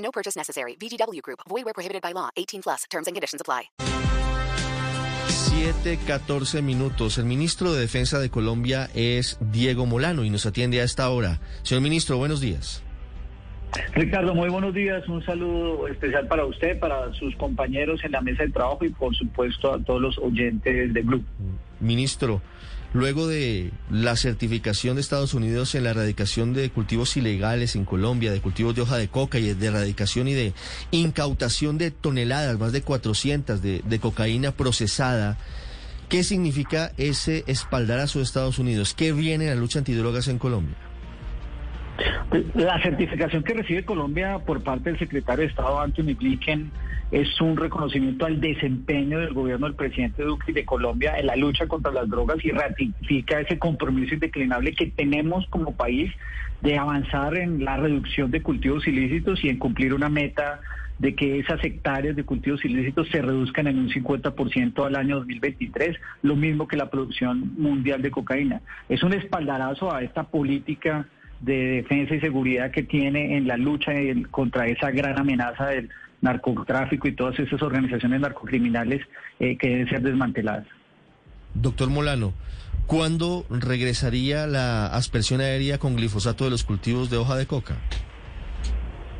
No purchase necessary. VGW Group. Void where prohibited by law. 18 plus. Terms and conditions apply. 7, 14 minutos. El ministro de Defensa de Colombia es Diego Molano y nos atiende a esta hora. Señor ministro, buenos días. Ricardo, muy buenos días. Un saludo especial para usted, para sus compañeros en la mesa de trabajo y por supuesto a todos los oyentes del grupo. Ministro, luego de la certificación de Estados Unidos en la erradicación de cultivos ilegales en Colombia, de cultivos de hoja de coca y de erradicación y de incautación de toneladas, más de 400 de, de cocaína procesada, ¿qué significa ese espaldarazo de Estados Unidos? ¿Qué viene en la lucha antidrogas en Colombia? La certificación que recibe Colombia por parte del secretario de Estado Anthony Blinken es un reconocimiento al desempeño del gobierno del presidente Duque de Colombia en la lucha contra las drogas y ratifica ese compromiso indeclinable que tenemos como país de avanzar en la reducción de cultivos ilícitos y en cumplir una meta de que esas hectáreas de cultivos ilícitos se reduzcan en un 50% al año 2023, lo mismo que la producción mundial de cocaína. Es un espaldarazo a esta política de defensa y seguridad que tiene en la lucha contra esa gran amenaza del narcotráfico y todas esas organizaciones narcocriminales eh, que deben ser desmanteladas. Doctor Molano, ¿cuándo regresaría la aspersión aérea con glifosato de los cultivos de hoja de coca?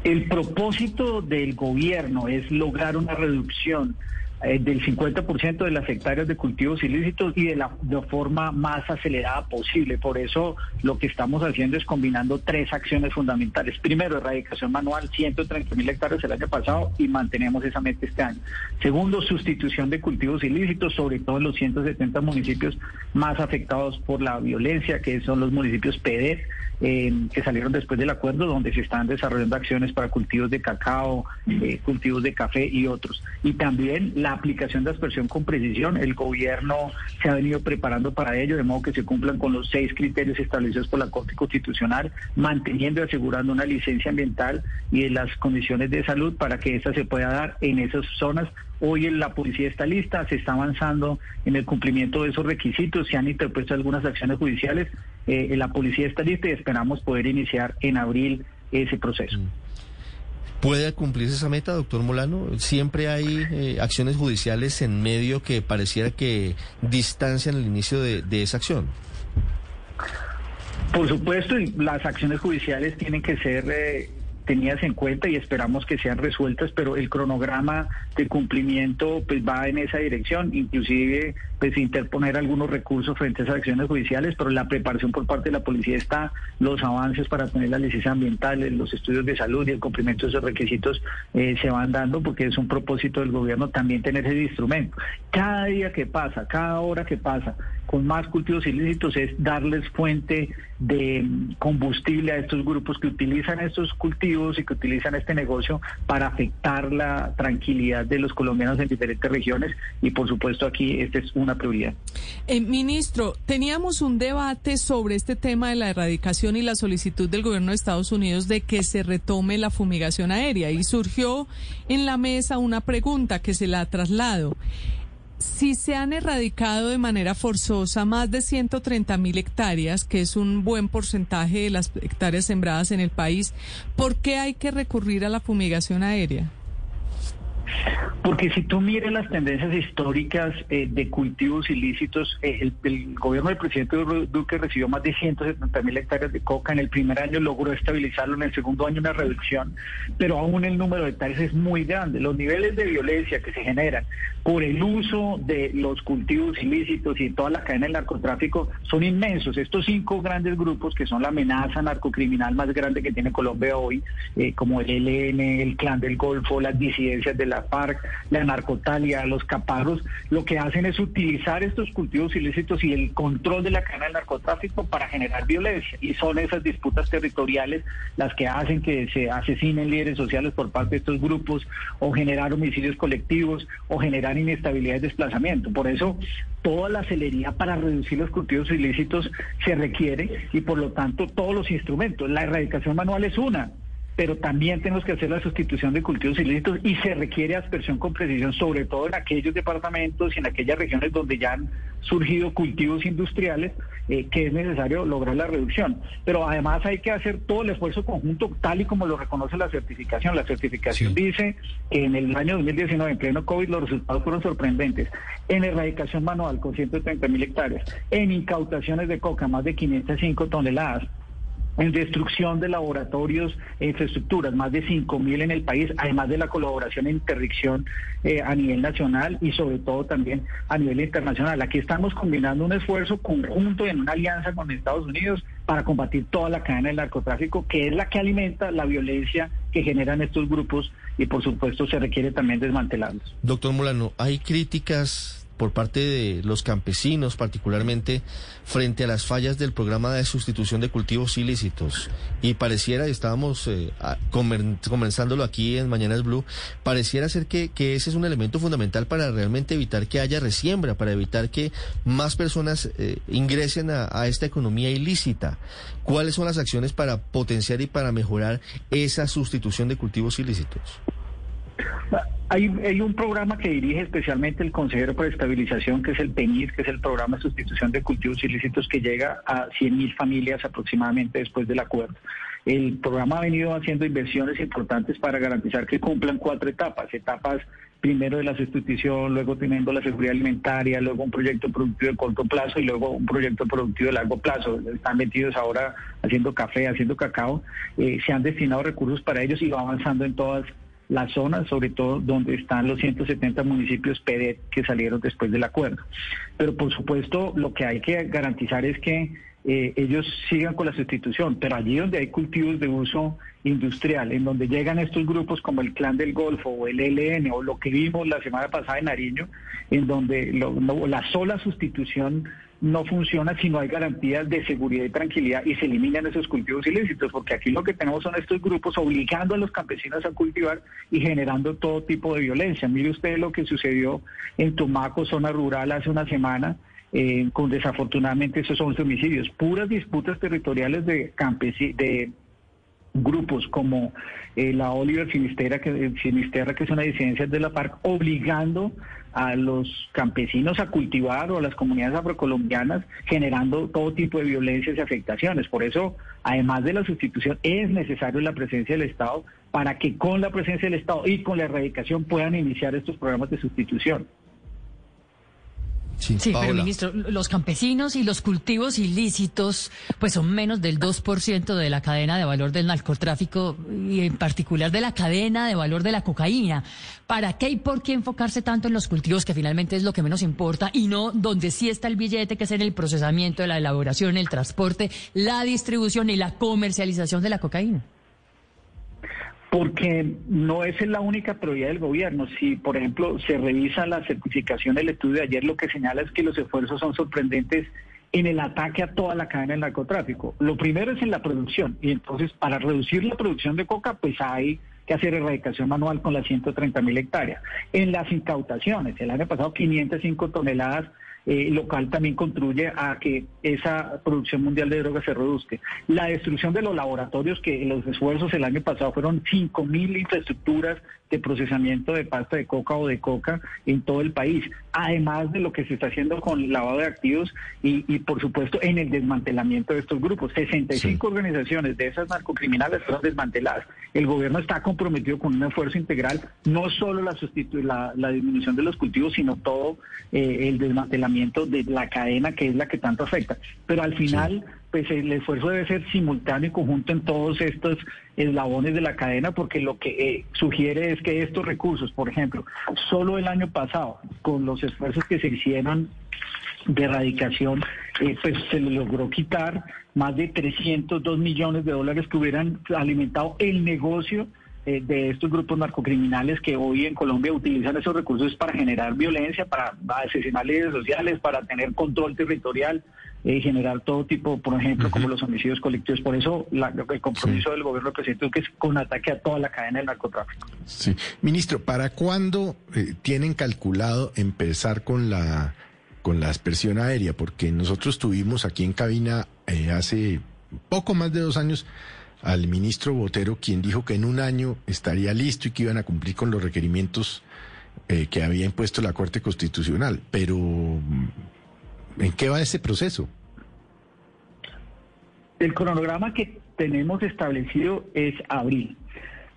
El propósito del gobierno es lograr una reducción eh, del 50% de las hectáreas de cultivos ilícitos y de la de forma más acelerada posible. Por eso lo que estamos haciendo es combinando tres acciones fundamentales. Primero, erradicación manual, 130 mil hectáreas el año pasado y mantenemos esa meta este año. Segundo, sustitución de cultivos ilícitos, sobre todo en los 170 municipios más afectados por la violencia, que son los municipios PEDER, eh, que salieron después del acuerdo, donde se están desarrollando acciones para cultivos de cacao, eh, cultivos de café y otros. Y también la aplicación de aspersión con precisión. El gobierno se ha venido preparando para ello, de modo que se cumplan con los seis criterios establecidos por la Corte Constitucional, manteniendo y asegurando una licencia ambiental y de las condiciones de salud para que esta se pueda dar en esas zonas Hoy la policía está lista, se está avanzando en el cumplimiento de esos requisitos, se han interpuesto algunas acciones judiciales, eh, la policía está lista y esperamos poder iniciar en abril ese proceso. Mm. ¿Puede cumplirse esa meta, doctor Molano? Siempre hay eh, acciones judiciales en medio que pareciera que distancian el inicio de, de esa acción. Por supuesto, y las acciones judiciales tienen que ser eh, tenidas en cuenta y esperamos que sean resueltas, pero el cronograma de cumplimiento pues va en esa dirección, inclusive pues interponer algunos recursos frente a esas acciones judiciales, pero la preparación por parte de la policía está, los avances para tener la licencia ambiental, los estudios de salud y el cumplimiento de esos requisitos eh, se van dando porque es un propósito del gobierno también tener ese instrumento. Cada día que pasa, cada hora que pasa, con más cultivos ilícitos es darles fuente de combustible a estos grupos que utilizan estos cultivos y que utilizan este negocio para afectar la tranquilidad de los colombianos en diferentes regiones y por supuesto aquí esta es una prioridad. Eh, ministro, teníamos un debate sobre este tema de la erradicación y la solicitud del gobierno de Estados Unidos de que se retome la fumigación aérea y surgió en la mesa una pregunta que se la traslado si se han erradicado de manera forzosa más de 130 mil hectáreas, que es un buen porcentaje de las hectáreas sembradas en el país, ¿por qué hay que recurrir a la fumigación aérea? Porque si tú miras las tendencias históricas eh, de cultivos ilícitos, eh, el, gobierno del presidente Duque recibió más de 170 mil hectáreas de coca. En el primer año logró estabilizarlo, en el segundo año una reducción, pero aún el número de hectáreas es muy grande. Los niveles de violencia que se generan por el uso de los cultivos ilícitos y toda la cadena del narcotráfico son inmensos. Estos cinco grandes grupos que son la amenaza narcocriminal más grande que tiene Colombia hoy, eh, como el ELN, el Clan del Golfo, las disidencias de la FARC, la narcotalia, los caparros, lo que hacen es utilizar estos cultivos ilícitos y el control de la cadena del narcotráfico para generar violencia. Y son esas disputas territoriales las que hacen que se asesinen líderes sociales por parte de estos grupos o generar homicidios colectivos o generar inestabilidad y desplazamiento. Por eso toda la celeridad para reducir los cultivos ilícitos se requiere y por lo tanto todos los instrumentos. La erradicación manual es una, pero también tenemos que hacer la sustitución de cultivos ilícitos y se requiere aspersión con precisión, sobre todo en aquellos departamentos y en aquellas regiones donde ya han surgido cultivos industriales, eh, que es necesario lograr la reducción. Pero además hay que hacer todo el esfuerzo conjunto, tal y como lo reconoce la certificación. La certificación dice que en el año 2019, en pleno COVID, los resultados fueron sorprendentes. En erradicación manual, con 130 mil hectáreas. En incautaciones de coca, más de 505 toneladas en destrucción de laboratorios e infraestructuras, más de 5.000 en el país, además de la colaboración en interdicción eh, a nivel nacional y sobre todo también a nivel internacional. Aquí estamos combinando un esfuerzo conjunto en una alianza con Estados Unidos para combatir toda la cadena del narcotráfico, que es la que alimenta la violencia que generan estos grupos y por supuesto se requiere también desmantelarlos. Doctor Molano, hay críticas por parte de los campesinos, particularmente frente a las fallas del programa de sustitución de cultivos ilícitos. Y pareciera, y estábamos eh, comenzándolo aquí en Mañanas Blue, pareciera ser que, que, ese es un elemento fundamental para realmente evitar que haya resiembra, para evitar que más personas eh, ingresen a, a esta economía ilícita. ¿Cuáles son las acciones para potenciar y para mejorar esa sustitución de cultivos ilícitos? Hay, un programa que dirige especialmente el consejero para estabilización, que es el PENIR, que es el programa de sustitución de cultivos ilícitos que llega a 100.000 familias aproximadamente después del acuerdo. El programa ha venido haciendo inversiones importantes para garantizar que cumplan cuatro etapas. Etapas primero de la sustitución, luego teniendo la seguridad alimentaria, luego un proyecto productivo de corto plazo y luego un proyecto productivo de largo plazo. Están metidos ahora haciendo café, haciendo cacao. Eh, se han destinado recursos para ellos y va avanzando en todas la zona, sobre todo donde están los 170 municipios PD que salieron después del acuerdo. Pero por supuesto lo que hay que garantizar es que eh, ellos sigan con la sustitución, pero allí donde hay cultivos de uso industrial, en donde llegan estos grupos como el Clan del Golfo o el ELN o lo que vimos la semana pasada en Nariño, en donde la sola sustitución no funciona si no hay garantías de seguridad y tranquilidad y se eliminan esos cultivos ilícitos, porque aquí lo que tenemos son estos grupos obligando a los campesinos a cultivar y generando todo tipo de violencia. Mire usted lo que sucedió en Tumaco, zona rural, hace una semana, eh, con desafortunadamente esos 11 homicidios, puras disputas territoriales de campesinos, de grupos como eh, la Oliver Finisterra que, Finisterra, que es una disidencia de la FARC, obligando a los campesinos a cultivar o a las comunidades afrocolombianas, generando todo tipo de violencias y afectaciones. Por eso, además de la sustitución, es necesario la presencia del Estado para que con la presencia del Estado y con la erradicación puedan iniciar estos programas de sustitución. Sí, pero ministro, los campesinos y los cultivos ilícitos pues son menos del 2% de la cadena de valor del narcotráfico y en particular de la cadena de valor de la cocaína. ¿Para qué y por qué enfocarse tanto en los cultivos que finalmente es lo que menos importa y no donde sí está el billete que es en el procesamiento, la elaboración, el transporte, la distribución y la comercialización de la cocaína? Porque no es la única prioridad del gobierno. Si, por ejemplo, se revisa la certificación del estudio de ayer, lo que señala es que los esfuerzos son sorprendentes en el ataque a toda la cadena del narcotráfico. Lo primero es en la producción, y entonces para reducir la producción de coca, pues hay que hacer erradicación manual con las 130 mil hectáreas. En las incautaciones, el año pasado 505 toneladas eh, local también contribuye a que esa producción mundial de drogas se reduzca. La destrucción de los laboratorios, que los esfuerzos el año pasado fueron 5.000 infraestructuras de procesamiento de pasta de coca o de coca en todo el país, además de lo que se está haciendo con el lavado de activos y, por supuesto en el desmantelamiento de estos grupos. 65 organizaciones de esas narcocriminales fueron desmanteladas. El gobierno está comprometido con un esfuerzo integral, no solo la, la, la disminución de los cultivos, sino todo eh, el desmantelamiento de la cadena que es la que tanto afecta. Pero al final pues el esfuerzo debe ser simultáneo y conjunto en todos estos eslabones de la cadena, porque lo que eh, sugiere es que estos recursos, por ejemplo, solo el año pasado, con los esfuerzos que se hicieron de erradicación, eh, pues se le logró quitar más de 302 millones de dólares que hubieran alimentado el negocio eh, de estos grupos narcocriminales que hoy en Colombia utilizan esos recursos para generar violencia, para asesinar líderes sociales, para tener control territorial, eh, generar todo tipo, por ejemplo, como los homicidios colectivos. Por eso la, el compromiso del gobierno del presidente es con ataque a toda la cadena del narcotráfico. Sí. Ministro, ¿para cuándo eh, tienen calculado empezar con la con la aspersión aérea? Porque nosotros tuvimos aquí en cabina eh, hace poco más de dos años al ministro Botero, quien dijo que en un año estaría listo y que iban a cumplir con los requerimientos eh, que había impuesto la Corte Constitucional. Pero, mm, ¿en qué va ese proceso? El cronograma que tenemos establecido es abril.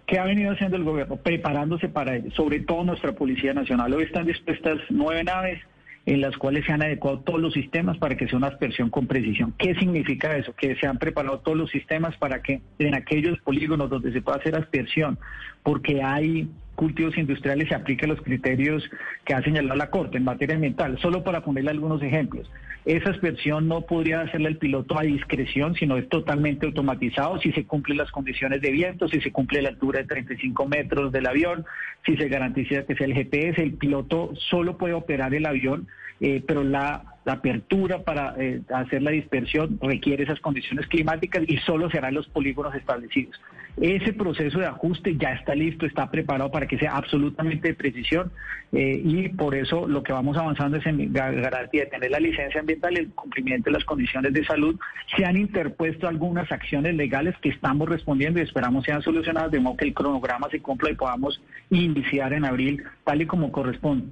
¿Qué ha venido haciendo el gobierno? Preparándose para ello, sobre todo nuestra Policía Nacional. Hoy están dispuestas nueve naves en las cuales se han adecuado todos los sistemas para que sea una aspersión con precisión. ¿Qué significa eso? Que se han preparado todos los sistemas para que en aquellos polígonos donde se pueda hacer aspersión, porque hay cultivos industriales se aplican los criterios que ha señalado la Corte en materia ambiental. Solo para ponerle algunos ejemplos. Esa aspersión no podría hacerla el piloto a discreción, sino es totalmente automatizado si se cumplen las condiciones de viento, si se cumple la altura de 35 metros del avión, si se garantiza que sea el GPS. El piloto solo puede operar el avión, eh, pero la la apertura para eh, hacer la dispersión requiere esas condiciones climáticas y solo se harán los polígonos establecidos. Ese proceso de ajuste ya está listo, está preparado para que sea absolutamente de precisión eh, y por eso lo que vamos avanzando es en garantía de tener la licencia ambiental el cumplimiento de las condiciones de salud. Se han interpuesto algunas acciones legales que estamos respondiendo y esperamos sean solucionadas de modo que el cronograma se cumpla y podamos iniciar en abril tal y como corresponde.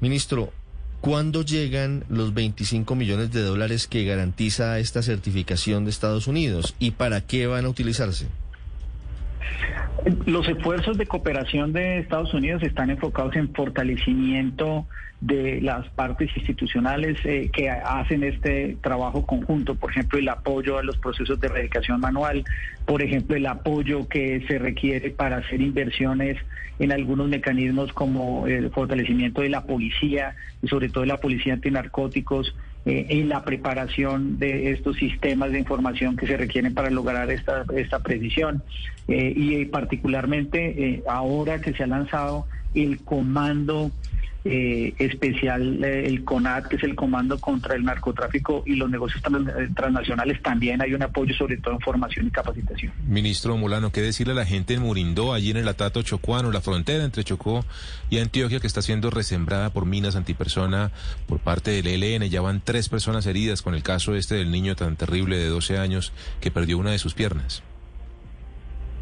Ministro, ¿Cuándo llegan los 25 millones de dólares que garantiza esta certificación de Estados Unidos y para qué van a utilizarse? Los esfuerzos de cooperación de Estados Unidos están enfocados en fortalecimiento de las partes institucionales eh, que hacen este trabajo conjunto, por ejemplo, el apoyo a los procesos de erradicación manual, por ejemplo, el apoyo que se requiere para hacer inversiones en algunos mecanismos como el fortalecimiento de la policía y sobre todo de la policía antinarcóticos, eh, en la preparación de estos sistemas de información que se requieren para lograr esta, esta precisión. Eh, y particularmente ahora que se ha lanzado el comando eh, especial, eh, el CONAT, que es el Comando contra el Narcotráfico y los Negocios eh, Transnacionales, también hay un apoyo sobre todo en formación y capacitación. Ministro Molano, ¿qué decirle a la gente en Murindó, allí en el Atato Chocuano, la frontera entre Chocó y Antioquia, que está siendo resembrada por minas antipersona por parte del ELN? Ya van tres personas heridas con el caso este del niño tan terrible de 12 años que perdió una de sus piernas.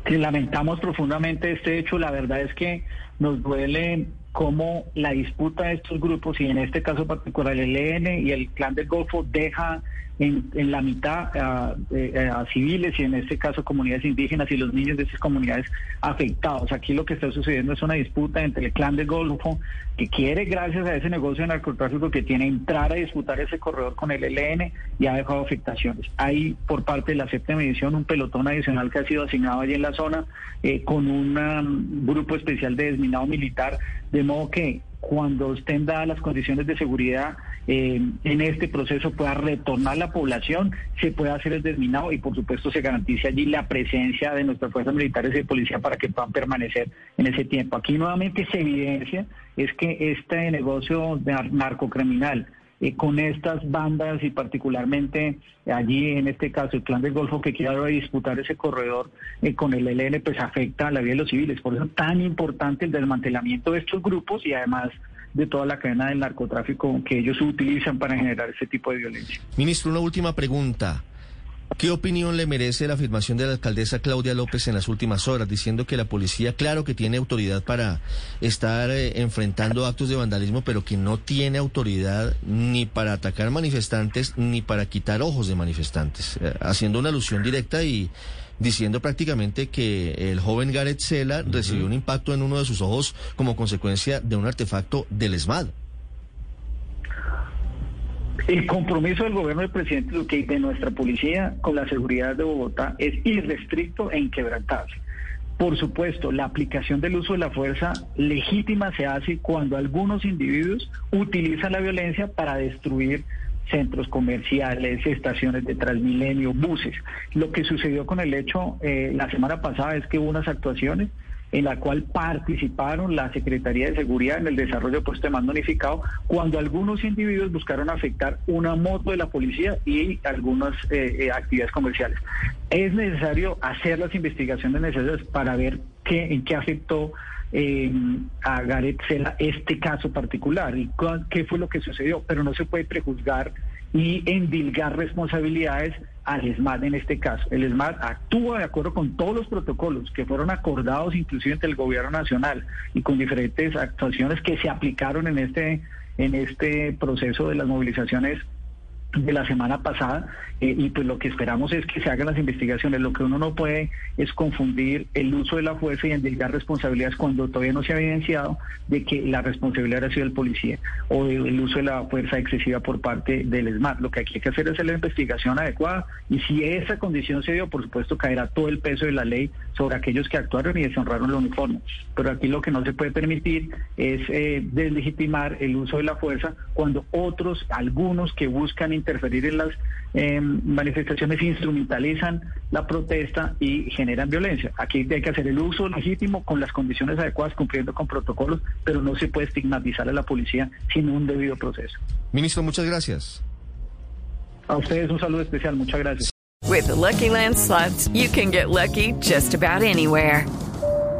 lamentamos profundamente este hecho. La verdad es que nos duele cómo la disputa de estos grupos, y en este caso particular el ELN y el Clan del Golfo, deja en, la mitad a, a, civiles y en este caso comunidades indígenas y los niños de esas comunidades afectados. Aquí lo que está sucediendo es una disputa entre el clan del Golfo que quiere, gracias a ese negocio de narcotráfico que tiene, entrar a disputar ese corredor con el ELN y ha dejado afectaciones. Hay por parte de la séptima edición un pelotón adicional que ha sido asignado allí en la zona eh, con un um, grupo especial de desminado militar, de modo que cuando estén dadas las condiciones de seguridad eh, en este proceso pueda retornar la población, se pueda hacer el desminado y por supuesto se garantice allí la presencia de nuestras fuerzas militares y de policía para que puedan permanecer en ese tiempo. Aquí nuevamente se evidencia es que este negocio narcocriminal eh, con estas bandas y particularmente allí en este caso el clan del Golfo que quiere disputar ese corredor eh, con el ELN pues afecta a la vida de los civiles. Por eso es tan importante el desmantelamiento de estos grupos y además de toda la cadena del narcotráfico que ellos utilizan para generar ese tipo de violencia. Ministro, una última pregunta. ¿Qué opinión le merece la afirmación de la alcaldesa Claudia López en las últimas horas, diciendo que la policía, claro que tiene autoridad para estar eh, enfrentando actos de vandalismo, pero que no tiene autoridad ni para atacar manifestantes ni para quitar ojos de manifestantes, eh, haciendo una alusión directa y diciendo prácticamente que el joven Gareth Sela recibió un impacto en uno de sus ojos como consecuencia de un artefacto del ESMAD? El compromiso del gobierno del presidente Duque y de nuestra policía con la seguridad de Bogotá es irrestricto e inquebrantable. Por supuesto, la aplicación del uso de la fuerza legítima se hace cuando algunos individuos utilizan la violencia para destruir centros comerciales, estaciones de Transmilenio, buses. Lo que sucedió con el hecho eh, la semana pasada es que hubo unas actuaciones en la cual participaron la Secretaría de Seguridad en el desarrollo de puesto de mando unificado, cuando algunos individuos buscaron afectar una moto de la policía y algunas eh, eh, actividades comerciales. Es necesario hacer las investigaciones necesarias para ver qué, en qué afectó eh, a Gareth Sela este caso particular y qué fue lo que sucedió, pero no se puede prejuzgar y endilgar responsabilidades al ESMAD en este caso. El ESMAD actúa de acuerdo con todos los protocolos que fueron acordados inclusive entre el gobierno nacional y con diferentes actuaciones que se aplicaron en este en este proceso de las movilizaciones de la semana pasada eh, y pues lo que esperamos es que se hagan las investigaciones. Lo que uno no puede es confundir el uso de la fuerza y endilgar responsabilidades cuando todavía no se ha evidenciado de que la responsabilidad ha sido del policía o el uso de la fuerza excesiva por parte del ESMAD. Lo que hay que hacer es hacer la investigación adecuada y si esa condición se dio, por supuesto caerá todo el peso de la ley sobre aquellos que actuaron y deshonraron el uniforme. Pero aquí lo que no se puede permitir es eh, deslegitimar el uso de la fuerza cuando otros, algunos que buscan interferir en las eh, manifestaciones instrumentalizan la protesta y generan violencia. Aquí hay que hacer el uso legítimo con las condiciones adecuadas, cumpliendo con protocolos, pero no se puede estigmatizar a la policía sin un debido proceso. Ministro, muchas gracias. A ustedes un saludo especial, muchas gracias. With Lucky Land slots, you can get lucky just about anywhere.